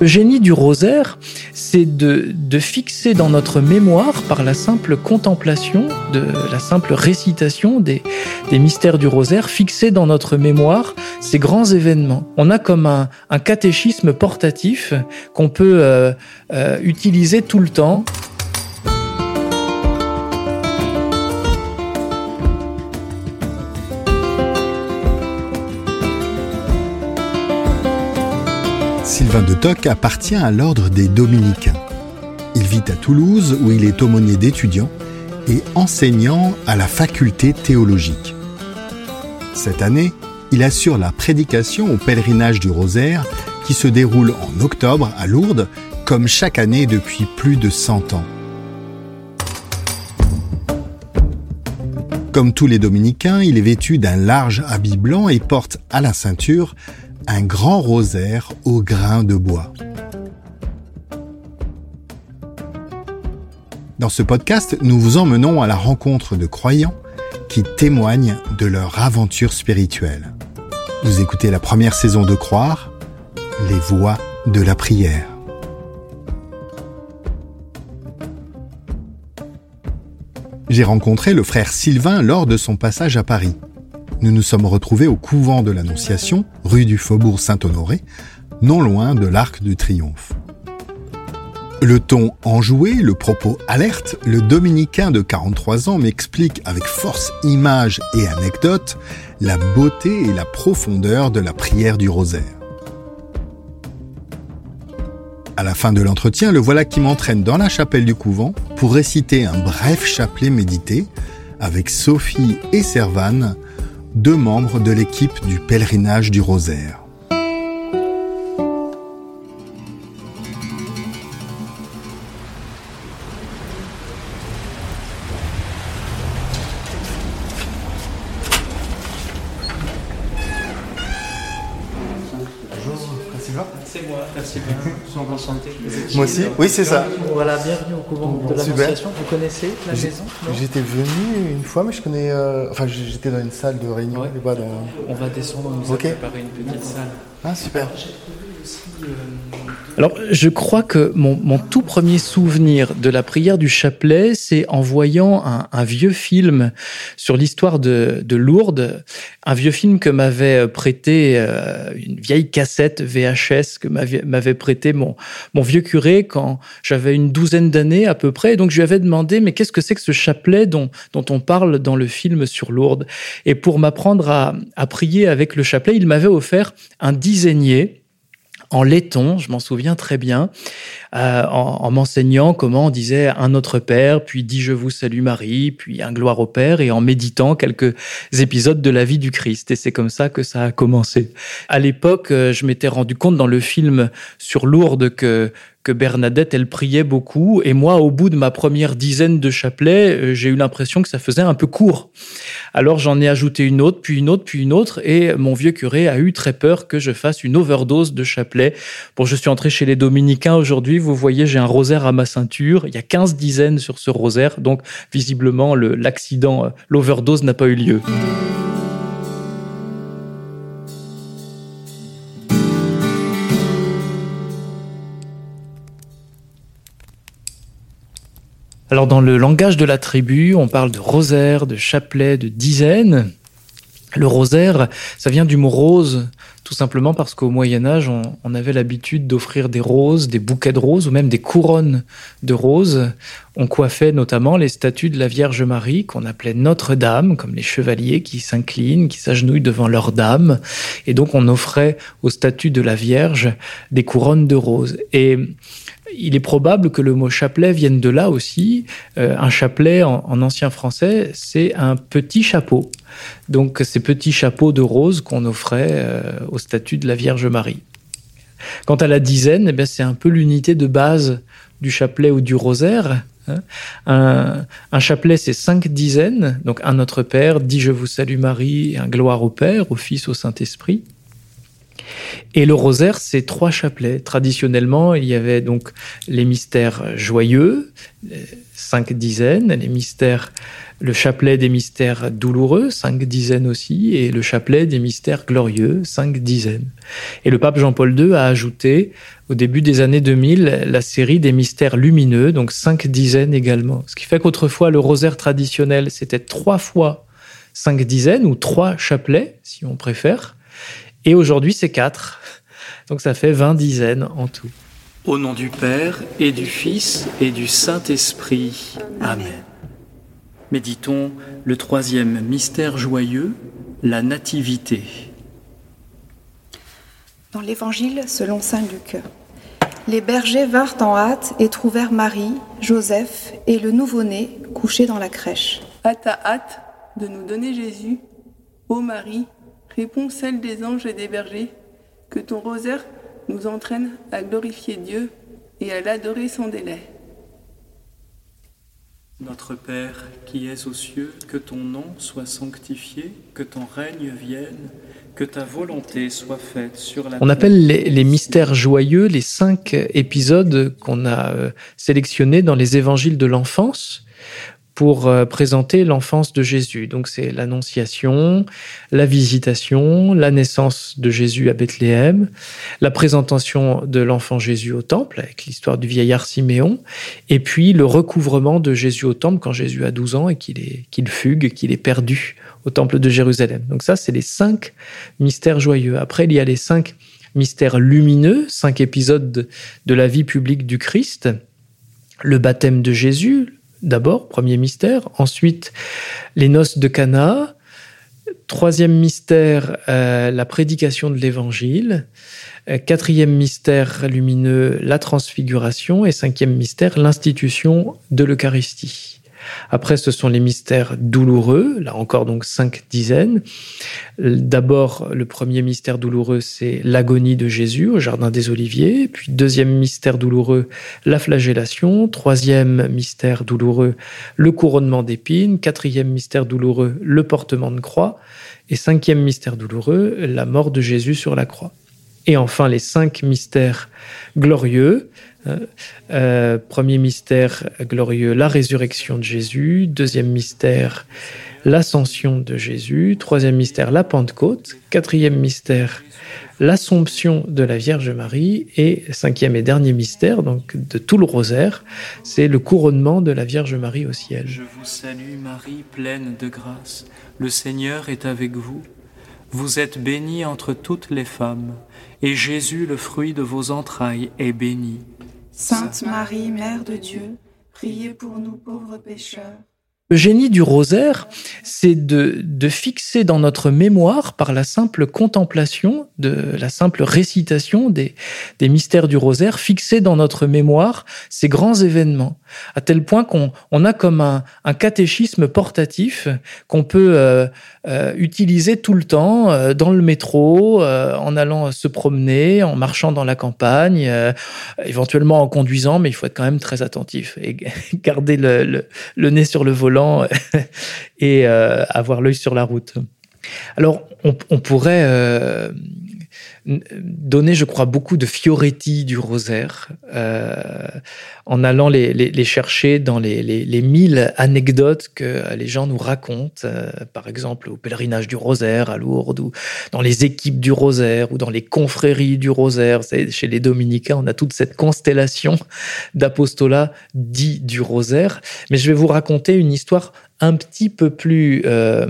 Le génie du rosaire, c'est de, de, fixer dans notre mémoire, par la simple contemplation, de la simple récitation des, mystères du rosaire, fixer dans notre mémoire ces grands événements. On a comme un, un catéchisme portatif qu'on peut euh, euh, utiliser tout le temps. Sylvain de Toc appartient à l'ordre des dominicains. Il vit à Toulouse où il est aumônier d'étudiants et enseignant à la faculté théologique. Cette année, il assure la prédication au pèlerinage du rosaire qui se déroule en octobre à Lourdes comme chaque année depuis plus de 100 ans. Comme tous les dominicains, il est vêtu d'un large habit blanc et porte à la ceinture un grand rosaire au grain de bois. Dans ce podcast, nous vous emmenons à la rencontre de croyants qui témoignent de leur aventure spirituelle. Vous écoutez la première saison de Croire, les voix de la prière. J'ai rencontré le frère Sylvain lors de son passage à Paris nous nous sommes retrouvés au couvent de l'Annonciation, rue du Faubourg Saint-Honoré, non loin de l'Arc de Triomphe. Le ton enjoué, le propos alerte, le dominicain de 43 ans m'explique avec force images et anecdotes la beauté et la profondeur de la prière du rosaire. À la fin de l'entretien, le voilà qui m'entraîne dans la chapelle du couvent pour réciter un bref chapelet médité avec Sophie et Servane, deux membres de l'équipe du pèlerinage du rosaire. Oui, c'est ça. Voilà, bienvenue au couvent de l'Annonciation. Vous connaissez la maison J'étais venu une fois, mais je connais. Euh, enfin, j'étais dans une salle de réunion. Dans... On va descendre, on nous okay. a préparé une petite salle. Ah, super. Alors, je crois que mon, mon, tout premier souvenir de la prière du chapelet, c'est en voyant un, vieux film sur l'histoire de, de, Lourdes, un vieux film que m'avait prêté euh, une vieille cassette VHS que m'avait prêté mon, mon vieux curé quand j'avais une douzaine d'années à peu près. Et donc, je lui avais demandé, mais qu'est-ce que c'est que ce chapelet dont, dont on parle dans le film sur Lourdes? Et pour m'apprendre à, à prier avec le chapelet, il m'avait offert un dizainier en laiton, je m'en souviens très bien, euh, en, en m'enseignant comment on disait un Notre Père, puis dit Je vous salue Marie, puis un Gloire au Père, et en méditant quelques épisodes de la vie du Christ. Et c'est comme ça que ça a commencé. À l'époque, euh, je m'étais rendu compte dans le film sur Lourdes que que Bernadette, elle priait beaucoup. Et moi, au bout de ma première dizaine de chapelets, euh, j'ai eu l'impression que ça faisait un peu court. Alors j'en ai ajouté une autre, puis une autre, puis une autre. Et mon vieux curé a eu très peur que je fasse une overdose de chapelets. Bon, je suis entré chez les dominicains aujourd'hui. Vous voyez, j'ai un rosaire à ma ceinture. Il y a 15 dizaines sur ce rosaire. Donc, visiblement, l'accident, euh, l'overdose n'a pas eu lieu. Alors dans le langage de la tribu, on parle de rosaire, de chapelet, de dizaines. Le rosaire, ça vient du mot rose, tout simplement parce qu'au Moyen Âge, on, avait l'habitude d'offrir des roses, des bouquets de roses ou même des couronnes de roses. On coiffait notamment les statues de la Vierge Marie qu'on appelait Notre-Dame, comme les chevaliers qui s'inclinent, qui s'agenouillent devant leur dame. Et donc on offrait aux statues de la Vierge des couronnes de roses. Et il est probable que le mot chapelet vienne de là aussi. Euh, un chapelet en, ancien français, c'est un petit chapeau. Donc ces petits chapeaux de rose qu'on offrait euh, au statut de la Vierge Marie. Quant à la dizaine, eh c'est un peu l'unité de base du chapelet ou du rosaire. Hein. Un, chapelet, c'est cinq dizaines. Donc un Notre Père, dit Je vous salue Marie, un Gloire au Père, au Fils, au Saint-Esprit. Et le rosaire, c'est trois chapelets. Traditionnellement, il y avait donc les mystères joyeux, cinq dizaines, les mystères, le chapelet des mystères douloureux, cinq dizaines aussi, et le chapelet des mystères glorieux, cinq dizaines. Et le pape Jean-Paul II a ajouté, au début des années 2000, la série des mystères lumineux, donc cinq dizaines également. Ce qui fait qu'autrefois, le rosaire traditionnel, c'était trois fois cinq dizaines, ou trois chapelets, si on préfère. Et aujourd'hui, c'est quatre. Donc ça fait vingt dizaines en tout. Au nom du Père et du Fils et du Saint-Esprit. Amen. Méditons le troisième mystère joyeux, la Nativité. Dans l'Évangile selon Saint Luc, les bergers vinrent en hâte et trouvèrent Marie, Joseph et le nouveau-né couchés dans la crèche. À ta hâte de nous donner Jésus, ô Marie, Réponds celle des anges et des bergers, que ton rosaire nous entraîne à glorifier Dieu et à l'adorer sans délai. Notre Père qui es aux cieux, que ton nom soit sanctifié, que ton règne vienne, que ta volonté soit faite sur la On appelle les, les, mystères joyeux les cinq épisodes qu'on a euh, sélectionnés dans les évangiles de l'enfance pour euh, présenter l'enfance de Jésus. Donc c'est l'annonciation, la visitation, la naissance de Jésus à Bethléem, la présentation de l'enfant Jésus au temple avec l'histoire du vieillard Siméon, et puis le recouvrement de Jésus au temple quand Jésus a 12 ans et qu'il est qu'il fugue, qu'il est perdu au temple de Jérusalem. Donc ça c'est les cinq mystères joyeux. Après il y a les cinq mystères lumineux, cinq épisodes de, de la vie publique du Christ, le baptême de Jésus, d'abord, premier mystère. Ensuite, les noces de Cana. Troisième mystère, euh, la prédication de l'Évangile. Euh, quatrième mystère lumineux, la transfiguration. Et cinquième mystère, l'institution de l'Eucharistie. Après, ce sont les mystères douloureux, là encore donc cinq dizaines. D'abord, le premier mystère douloureux, c'est l'agonie de Jésus au Jardin des Oliviers. Puis, deuxième mystère douloureux, la flagellation. Troisième mystère douloureux, le couronnement d'épines. Quatrième mystère douloureux, le portement de croix. Et cinquième mystère douloureux, la mort de Jésus sur la croix. Et enfin, les cinq mystères glorieux. Euh, premier mystère glorieux, la résurrection de Jésus. Deuxième mystère, l'ascension de Jésus. Troisième mystère, la Pentecôte. Quatrième mystère, l'Assomption de la Vierge Marie. Et cinquième et dernier mystère, donc de tout le rosaire, c'est le couronnement de la Vierge Marie au ciel. Je vous salue Marie, pleine de grâce. Le Seigneur est avec vous. Vous êtes bénie entre toutes les femmes, et Jésus, le fruit de vos entrailles, est béni. Sainte Marie, Mère de Dieu, priez pour nous pauvres pécheurs. Le génie du rosaire, c'est de, fixer dans notre mémoire, par la simple contemplation, de la simple récitation des, mystères du rosaire, fixer dans notre mémoire ces grands événements. À tel point qu'on on a comme un, catéchisme portatif qu'on peut euh, euh, utiliser tout le temps euh, dans le métro, en allant se promener, en marchant dans la campagne, éventuellement en conduisant, mais il faut être quand même très attentif et garder le nez sur le volant et euh, avoir l'œil sur la route. Alors, on, on pourrait donné, je crois, beaucoup de fioretti du rosaire, euh, en allant les, les, chercher dans les, les, les, mille anecdotes que les gens nous racontent, euh, par exemple au pèlerinage du rosaire à Lourdes, ou dans les équipes du rosaire, ou dans les confréries du rosaire. Chez les dominicains, on a toute cette constellation d'apostolats dits du rosaire. Mais je vais vous raconter une histoire un petit peu plus euh,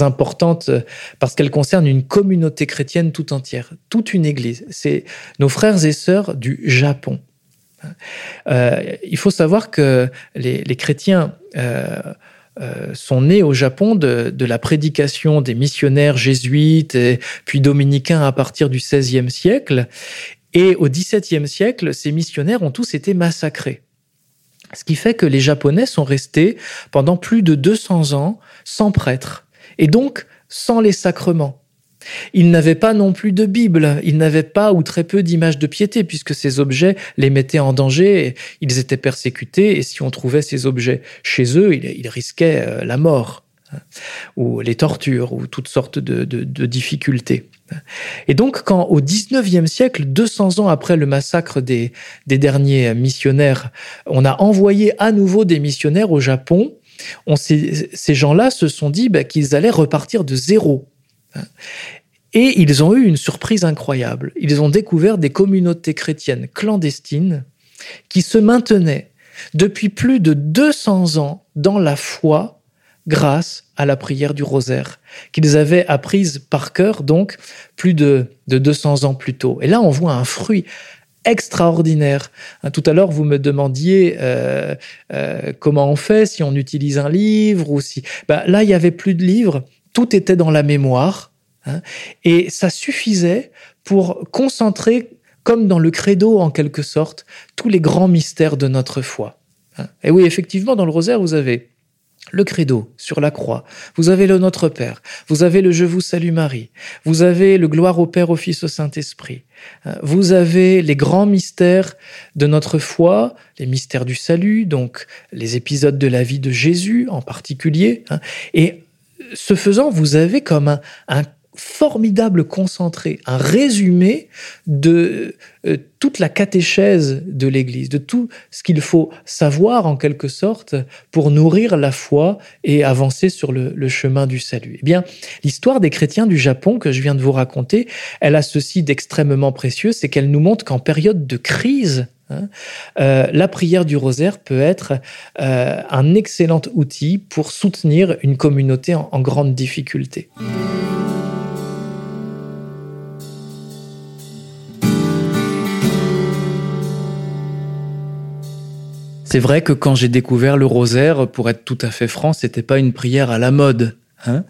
importante parce qu'elle concerne une communauté chrétienne tout entière, toute une église. C'est nos frères et sœurs du Japon. Euh, il faut savoir que les, chrétiens euh, sont nés au Japon de, la prédication des missionnaires jésuites et puis dominicains à partir du XVIe siècle. Et au XVIIe siècle, ces missionnaires ont tous été massacrés. Ce qui fait que les Japonais sont restés pendant plus de 200 ans sans prêtre Et donc, sans les sacrements. Ils n'avaient pas non plus de Bible, ils n'avaient pas ou très peu d'images de piété, puisque ces objets les mettaient en danger, ils étaient persécutés, et si on trouvait ces objets chez eux, ils, risquaient euh, la mort, ou les tortures, ou toutes sortes de, difficultés. Et donc, quand au XIXe siècle, 200 ans après le massacre des, derniers missionnaires, on a envoyé à nouveau des missionnaires au Japon, ces gens-là se sont dit bah, qu'ils allaient repartir de zéro. Et ils ont eu une surprise incroyable. Ils ont découvert des communautés chrétiennes clandestines qui se maintenaient depuis plus de 200 ans dans la foi grâce à la prière du rosaire, qu'ils avaient apprise par cœur, donc plus de, 200 ans plus tôt. Et là, on voit un fruit extraordinaire. Hein, tout à l'heure, vous me demandiez euh, euh, comment on fait, si on utilise un livre ou si... Ben, là, il y avait plus de livres, tout était dans la mémoire, hein, et ça suffisait pour concentrer, comme dans le credo en quelque sorte, tous les grands mystères de notre foi. Hein. Et oui, effectivement, dans le rosaire, vous avez le credo sur la croix, vous avez le Notre Père, vous avez le Je vous salue Marie, vous avez le Gloire au Père, au Fils, au Saint-Esprit, hein. vous avez les grands mystères de notre foi, les mystères du salut, donc les épisodes de la vie de Jésus en particulier, hein. et ce faisant, vous avez comme un formidable concentré, un résumé de euh, toute la catéchèse de l'Église, de tout ce qu'il faut savoir en quelque sorte pour nourrir la foi et avancer sur le, chemin du salut. Eh bien, l'histoire des chrétiens du Japon que je viens de vous raconter, elle a ceci d'extrêmement précieux, c'est qu'elle nous montre qu'en période de crise, hein, euh, la prière du rosaire peut être euh, un excellent outil pour soutenir une communauté en grande difficulté. C'est vrai que quand j'ai découvert le rosaire, pour être tout à fait franc, c'était pas une prière à la mode. Hein.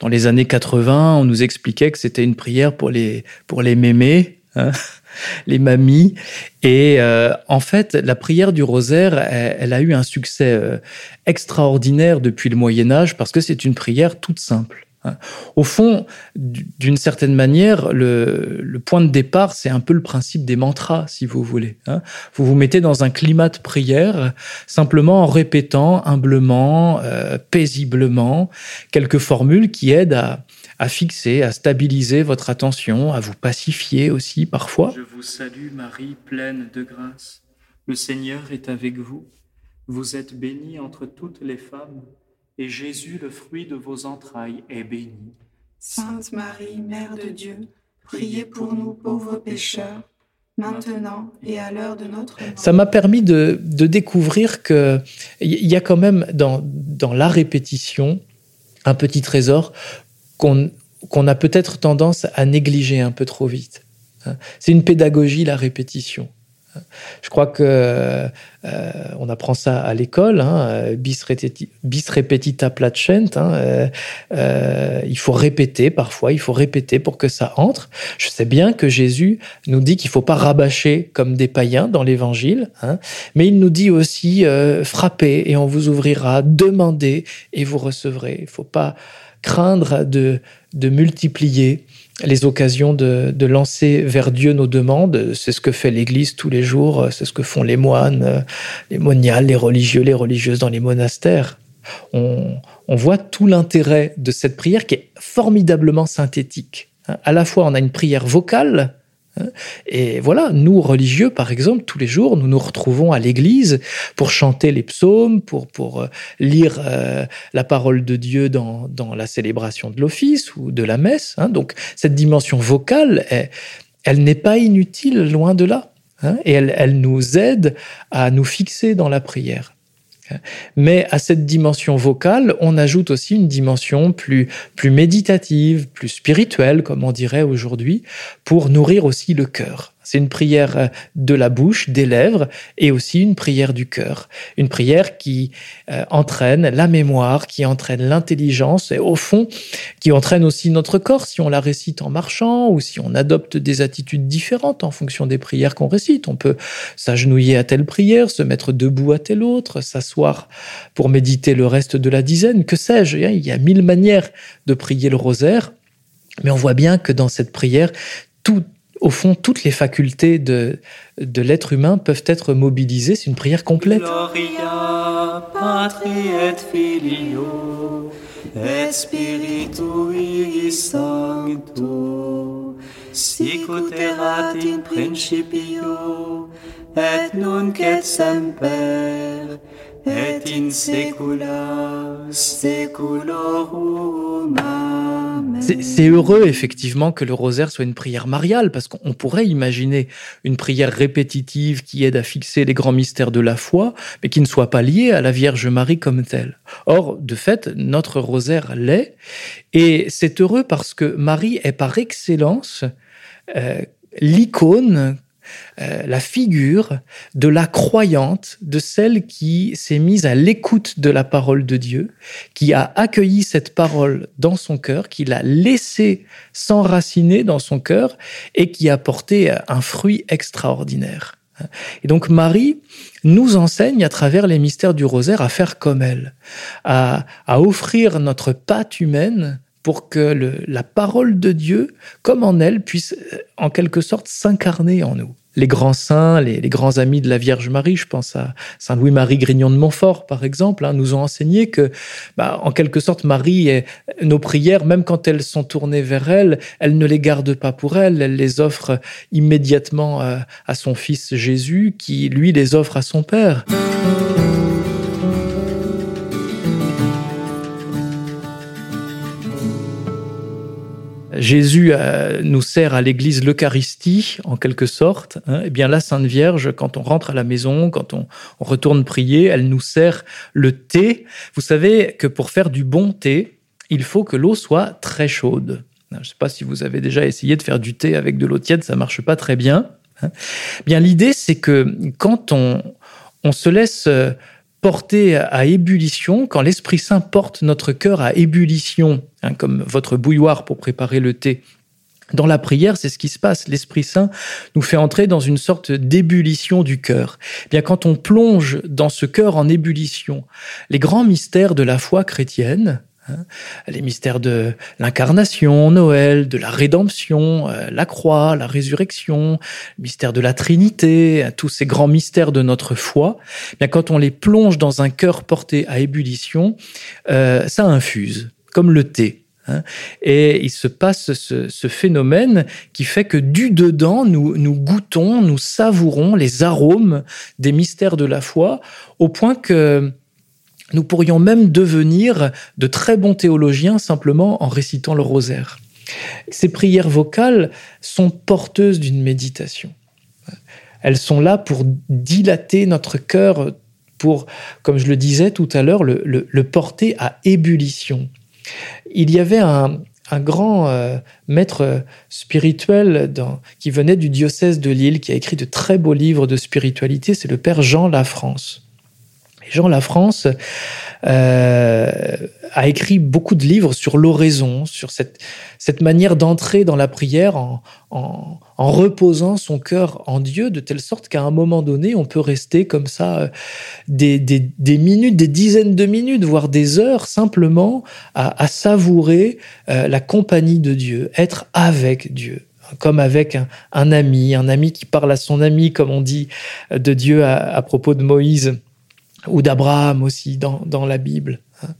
Dans les années 80, on nous expliquait que c'était une prière pour les pour les mémés, hein, les mamies. Et euh, en fait, la prière du rosaire, elle, a eu un succès euh, extraordinaire depuis le Moyen Âge parce que c'est une prière toute simple. Au fond, d'une certaine manière, le, point de départ, c'est un peu le principe des mantras, si vous voulez. Hein. Vous vous mettez dans un climat de prière, simplement en répétant humblement, euh, paisiblement, quelques formules qui aident à, à fixer, à stabiliser votre attention, à vous pacifier aussi parfois. Je vous salue Marie, pleine de grâce. Le Seigneur est avec vous. Vous êtes bénie entre toutes les femmes et Jésus, le fruit de vos entrailles, est béni. Sainte Marie, Mère de Dieu, priez pour nous pauvres pécheurs, maintenant et à l'heure de notre mort. Ça m'a permis de, découvrir qu'il y a quand même dans, dans la répétition un petit trésor qu'on qu'on a peut-être tendance à négliger un peu trop vite. C'est une pédagogie, la répétition. Je crois que euh, on apprend ça à l'école, hein, bis, repetita placent. Hein, euh, euh, il faut répéter parfois, il faut répéter pour que ça entre. Je sais bien que Jésus nous dit qu'il faut pas rabâcher comme des païens dans l'Évangile, hein, mais il nous dit aussi frappez et on vous ouvrira, demandez et vous recevrez. Il faut pas craindre de multiplier les occasions de, lancer vers Dieu nos demandes. C'est ce que fait l'Église tous les jours, c'est ce que font les moines, les moniales, les religieux, les religieuses dans les monastères. On, on voit tout l'intérêt de cette prière qui est formidablement synthétique. À la fois, on a une prière vocale. Et voilà, nous religieux, par exemple, tous les jours, nous nous retrouvons à l'église pour chanter les psaumes, pour, pour euh, lire euh, la parole de Dieu dans, dans la célébration de l'office ou de la messe. Hein. Donc cette dimension vocale, elle, elle n'est pas inutile, loin de là. Hein. Et elle, elle nous aide à nous fixer dans la prière. Mais à cette dimension vocale, on ajoute aussi une dimension plus, plus méditative, plus spirituelle, comme on dirait aujourd'hui, pour nourrir aussi le cœur. C'est une prière euh, de la bouche, des lèvres, et aussi une prière du cœur. Une prière qui euh, entraîne la mémoire, qui entraîne l'intelligence, et au fond, qui entraîne aussi notre corps si on la récite en marchant ou si on adopte des attitudes différentes en fonction des prières qu'on récite. On peut s'agenouiller à telle prière, se mettre debout à telle autre, s'asseoir pour méditer le reste de la dizaine, que sais-je. Il y a mille manières de prier le rosaire. Mais on voit bien que dans cette prière, tout, au fond, toutes les facultés de, de l'être humain peuvent être mobilisées. C'est une prière complète. Gloria Patri et Filio et Spiritui Sancto sicut erat in principio et nunc et semper et in. C'est c'est heureux, effectivement, que le rosaire soit une prière mariale, parce qu'on pourrait imaginer une prière répétitive qui aide à fixer les grands mystères de la foi, mais qui ne soit pas liée à la Vierge Marie comme telle. Or, de fait, notre rosaire l'est, et c'est heureux parce que Marie est par excellence euh, l'icône euh, la figure de la croyante, de celle qui s'est mise à l'écoute de la parole de Dieu, qui a accueilli cette parole dans son cœur, qui l'a laissée s'enraciner dans son cœur et qui a porté un fruit extraordinaire. Et donc Marie nous enseigne à travers les mystères du rosaire à faire comme elle, à, à offrir notre pâte humaine pour que la parole de Dieu, comme en elle, puisse euh, en quelque sorte s'incarner en nous. Les grands saints, les, grands amis de la Vierge Marie, je pense à Saint Louis-Marie Grignon de Montfort, par exemple, hein, nous ont enseigné que, bah, en quelque sorte, Marie, est, nos prières, même quand elles sont tournées vers elle, elle ne les garde pas pour elle, elle les offre immédiatement euh, à son fils Jésus, qui, lui, les offre à son Père. Jésus euh, nous sert à l'église l'Eucharistie, en quelque sorte. hein. Eh bien, la Sainte Vierge, quand on rentre à la maison, quand on, retourne prier, elle nous sert le thé. Vous savez que pour faire du bon thé, il faut que l'eau soit très chaude. Je ne sais pas si vous avez déjà essayé de faire du thé avec de l'eau tiède, ça marche pas très bien. hein. Bien, l'idée, c'est que quand on, on se laisse porter à ébullition, quand l'Esprit Saint porte notre cœur à ébullition, hein, comme votre bouilloire pour préparer le thé, dans la prière, c'est ce qui se passe. L'Esprit Saint nous fait entrer dans une sorte d'ébullition du cœur. Eh Bien, quand on plonge dans ce cœur en ébullition, les grands mystères de la foi chrétienne, les mystères de l'incarnation, Noël, de la rédemption, euh, la croix, la résurrection, le mystère de la Trinité, euh, tous ces grands mystères de notre foi, bien quand on les plonge dans un cœur porté à ébullition, euh, ça infuse, comme le thé. hein. Et il se passe ce, phénomène qui fait que du dedans, nous goûtons, nous savourons les arômes des mystères de la foi, au point que nous pourrions même devenir de très bons théologiens simplement en récitant le rosaire. Ces prières vocales sont porteuses d'une méditation. Elles sont là pour dilater notre cœur, pour, comme je le disais tout à l'heure, le, porter à ébullition. Il y avait un, grand euh, maître spirituel qui venait du diocèse de Lille, qui a écrit de très beaux livres de spiritualité, c'est le père Jean Lafrance. Et Jean Lafrance euh, a écrit beaucoup de livres sur l'oraison, sur cette, manière d'entrer dans la prière en, reposant son cœur en Dieu, de telle sorte qu'à un moment donné, on peut rester comme ça euh, des, minutes, des dizaines de minutes, voire des heures, simplement à, savourer euh, la compagnie de Dieu, être avec Dieu comme avec un, ami, un ami qui parle à son ami, comme on dit de Dieu à propos de Moïse ou d'Abraham aussi dans, dans la Bible. hein.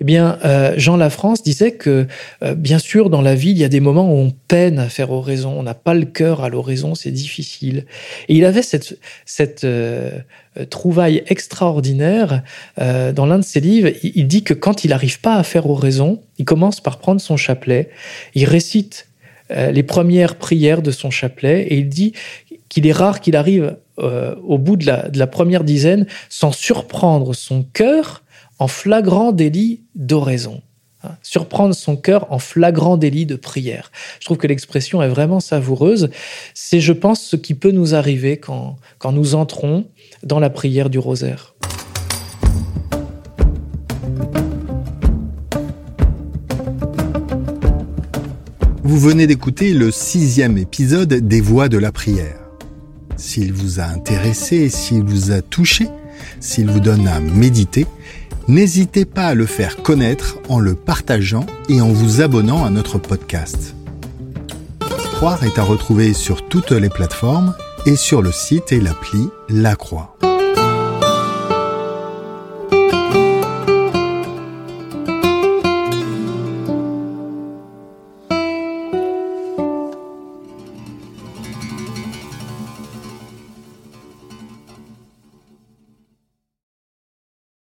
Eh bien, euh, Jean Lafrance disait que, euh, bien sûr, dans la vie, il y a des moments où on peine à faire oraison, on n'a pas le cœur à l'oraison, c'est difficile. Et il avait cette, cette euh, euh, trouvaille extraordinaire dans l'un de ses livres. Il, il dit que quand il n'arrive pas à faire oraison, il commence par prendre son chapelet, il récite les premières prières de son chapelet et il dit qu'il est rare qu'il arrive euh, au bout de la, de la première dizaine sans surprendre son cœur en flagrant délit d'oraison. Hein, surprendre son cœur en flagrant délit de prière. Je trouve que l'expression est vraiment savoureuse. C'est, je pense, ce qui peut nous arriver quand, quand nous entrons dans la prière du rosaire. Vous venez d'écouter le sixième épisode des Voix de la prière. S'il vous a intéressé, s'il vous a touché, s'il vous donne à méditer, n'hésitez pas à le faire connaître en le partageant et en vous abonnant à notre podcast. Croire est à retrouver sur toutes les plateformes et sur le site et l'appli La Croix.